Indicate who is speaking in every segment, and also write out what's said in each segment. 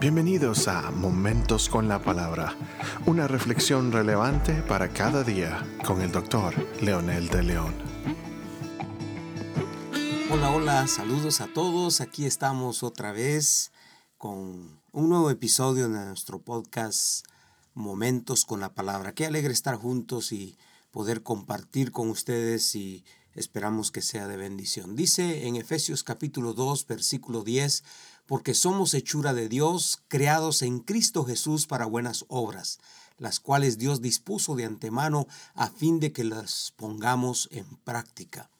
Speaker 1: Bienvenidos a Momentos con la Palabra, una reflexión relevante para cada día con el doctor Leonel de León.
Speaker 2: Hola, hola, saludos a todos. Aquí estamos otra vez con un nuevo episodio de nuestro podcast Momentos con la Palabra. Qué alegre estar juntos y poder compartir con ustedes y esperamos que sea de bendición. Dice en Efesios capítulo 2, versículo 10, porque somos hechura de Dios, creados en Cristo Jesús para buenas obras, las cuales Dios dispuso de antemano a fin de que las pongamos en práctica.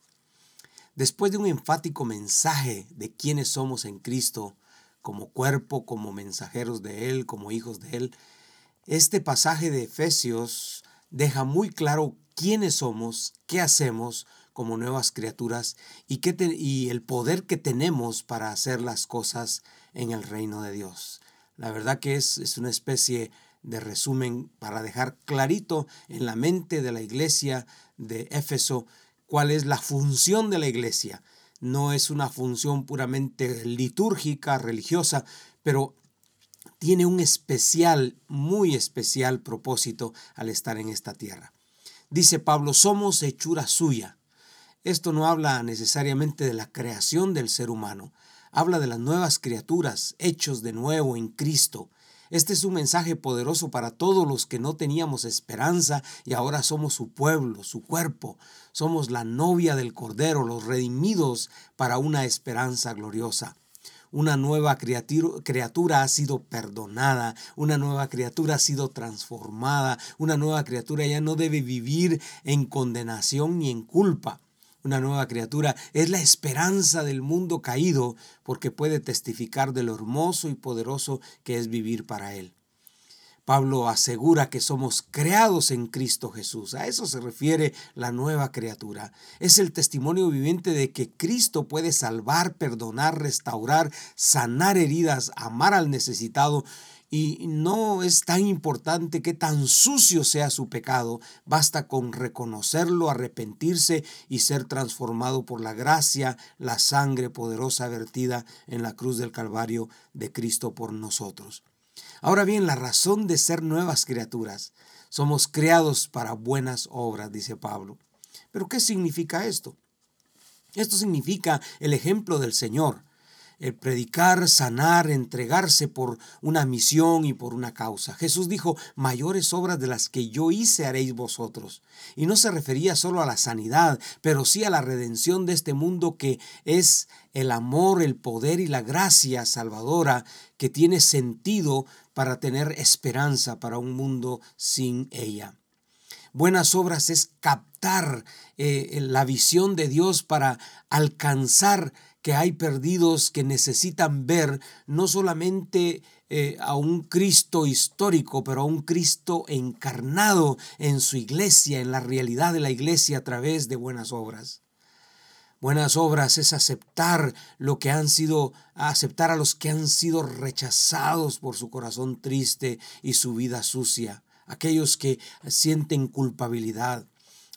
Speaker 2: Después de un enfático mensaje de quiénes somos en Cristo, como cuerpo, como mensajeros de Él, como hijos de Él, este pasaje de Efesios deja muy claro quiénes somos, qué hacemos, como nuevas criaturas y, que y el poder que tenemos para hacer las cosas en el reino de Dios. La verdad que es, es una especie de resumen para dejar clarito en la mente de la iglesia de Éfeso cuál es la función de la iglesia. No es una función puramente litúrgica, religiosa, pero tiene un especial, muy especial propósito al estar en esta tierra. Dice Pablo, somos hechura suya, esto no habla necesariamente de la creación del ser humano, habla de las nuevas criaturas, hechos de nuevo en Cristo. Este es un mensaje poderoso para todos los que no teníamos esperanza y ahora somos su pueblo, su cuerpo. Somos la novia del Cordero, los redimidos para una esperanza gloriosa. Una nueva criatura, ha sido perdonada, una nueva criatura ha sido transformada, una nueva criatura ya no debe vivir en condenación ni en culpa una nueva criatura, es la esperanza del mundo caído porque puede testificar de lo hermoso y poderoso que es vivir para Él. Pablo asegura que somos creados en Cristo Jesús. A eso se refiere la nueva criatura. Es el testimonio viviente de que Cristo puede salvar, perdonar, restaurar, sanar heridas, amar al necesitado y no es tan importante que tan sucio sea su pecado, basta con reconocerlo, arrepentirse y ser transformado por la gracia, la sangre poderosa vertida en la cruz del Calvario de Cristo por nosotros. Ahora bien, la razón de ser nuevas criaturas, somos creados para buenas obras, dice Pablo. Pero ¿qué significa esto? Esto significa el ejemplo del Señor el predicar, sanar, entregarse por una misión y por una causa. Jesús dijo, mayores obras de las que yo hice haréis vosotros. Y no se refería solo a la sanidad, pero sí a la redención de este mundo que es el amor, el poder y la gracia salvadora que tiene sentido para tener esperanza para un mundo sin ella. Buenas obras es captar eh, la visión de Dios para alcanzar que hay perdidos que necesitan ver no solamente eh, a un Cristo histórico, pero a un Cristo encarnado en su iglesia, en la realidad de la iglesia a través de buenas obras. Buenas obras es aceptar lo que han sido, aceptar a los que han sido rechazados por su corazón triste y su vida sucia, aquellos que sienten culpabilidad,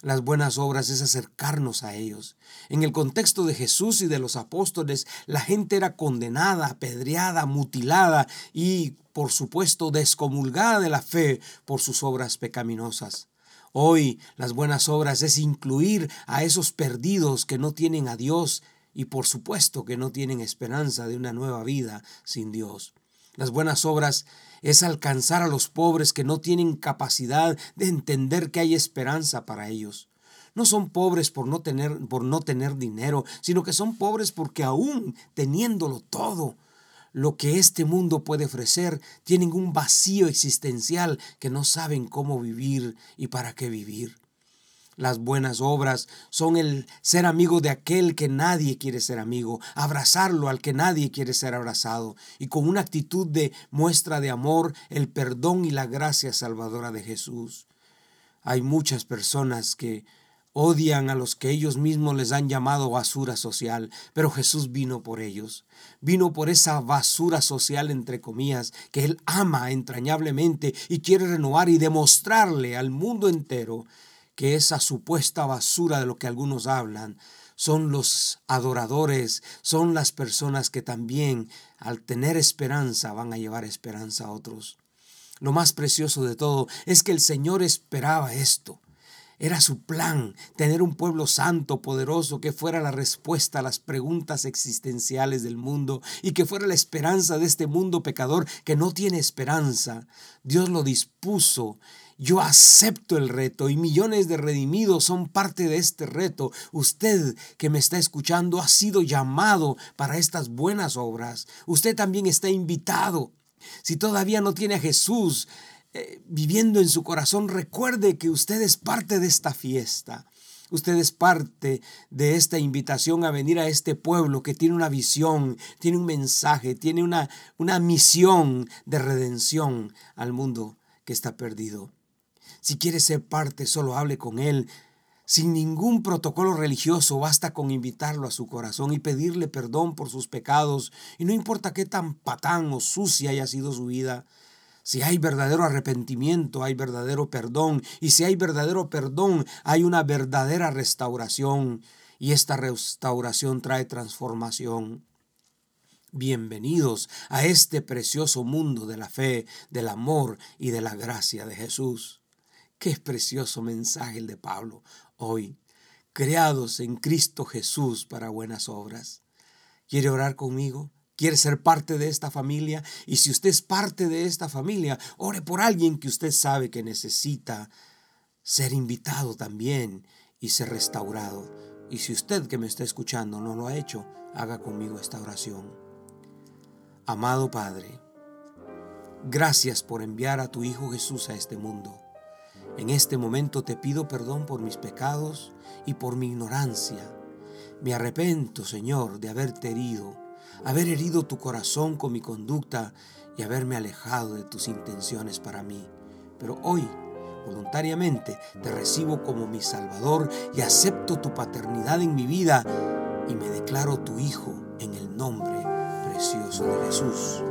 Speaker 2: las buenas obras es acercarnos a ellos. En el contexto de Jesús y de los apóstoles, la gente era condenada, apedreada, mutilada y, por supuesto, descomulgada de la fe por sus obras pecaminosas. Hoy las buenas obras es incluir a esos perdidos que no tienen a Dios y por supuesto que no tienen esperanza de una nueva vida sin Dios. Las buenas obras es alcanzar a los pobres que no tienen capacidad de entender que hay esperanza para ellos. No son pobres por no tener, por no tener dinero, sino que son pobres porque aún teniéndolo todo, lo que este mundo puede ofrecer, tienen un vacío existencial que no saben cómo vivir y para qué vivir. Las buenas obras son el ser amigo de aquel que nadie quiere ser amigo, abrazarlo al que nadie quiere ser abrazado, y con una actitud de muestra de amor, el perdón y la gracia salvadora de Jesús. Hay muchas personas que odian a los que ellos mismos les han llamado basura social, pero Jesús vino por ellos, vino por esa basura social entre comillas que Él ama entrañablemente y quiere renovar y demostrarle al mundo entero que esa supuesta basura de lo que algunos hablan son los adoradores, son las personas que también al tener esperanza van a llevar esperanza a otros. Lo más precioso de todo es que el Señor esperaba esto. Era su plan tener un pueblo santo, poderoso, que fuera la respuesta a las preguntas existenciales del mundo y que fuera la esperanza de este mundo pecador que no tiene esperanza. Dios lo dispuso yo acepto el reto y millones de redimidos son parte de este reto. Usted que me está escuchando ha sido llamado para estas buenas obras. Usted también está invitado. Si todavía no tiene a Jesús eh, viviendo en su corazón, recuerde que usted es parte de esta fiesta. Usted es parte de esta invitación a venir a este pueblo que tiene una visión, tiene un mensaje, tiene una, una misión de redención al mundo que está perdido. Si quiere ser parte, solo hable con Él. Sin ningún protocolo religioso, basta con invitarlo a su corazón y pedirle perdón por sus pecados, y no importa qué tan patán o sucia haya sido su vida. Si hay verdadero arrepentimiento, hay verdadero perdón, y si hay verdadero perdón, hay una verdadera restauración, y esta restauración trae transformación. Bienvenidos a este precioso mundo de la fe, del amor y de la gracia de Jesús. Qué precioso mensaje el de Pablo hoy. Creados en Cristo Jesús para buenas obras. ¿Quiere orar conmigo? ¿Quiere ser parte de esta familia? Y si usted es parte de esta familia, ore por alguien que usted sabe que necesita ser invitado también y ser restaurado. Y si usted que me está escuchando no lo ha hecho, haga conmigo esta oración. Amado Padre, gracias por enviar a tu Hijo Jesús a este mundo en este momento te pido perdón por mis pecados y por mi ignorancia. Me arrepento, Señor, de haberte herido, haber herido tu corazón con mi conducta y haberme alejado de tus intenciones para mí. Pero hoy, voluntariamente, te recibo como mi Salvador y acepto tu paternidad en mi vida y me declaro tu Hijo en el nombre precioso de Jesús.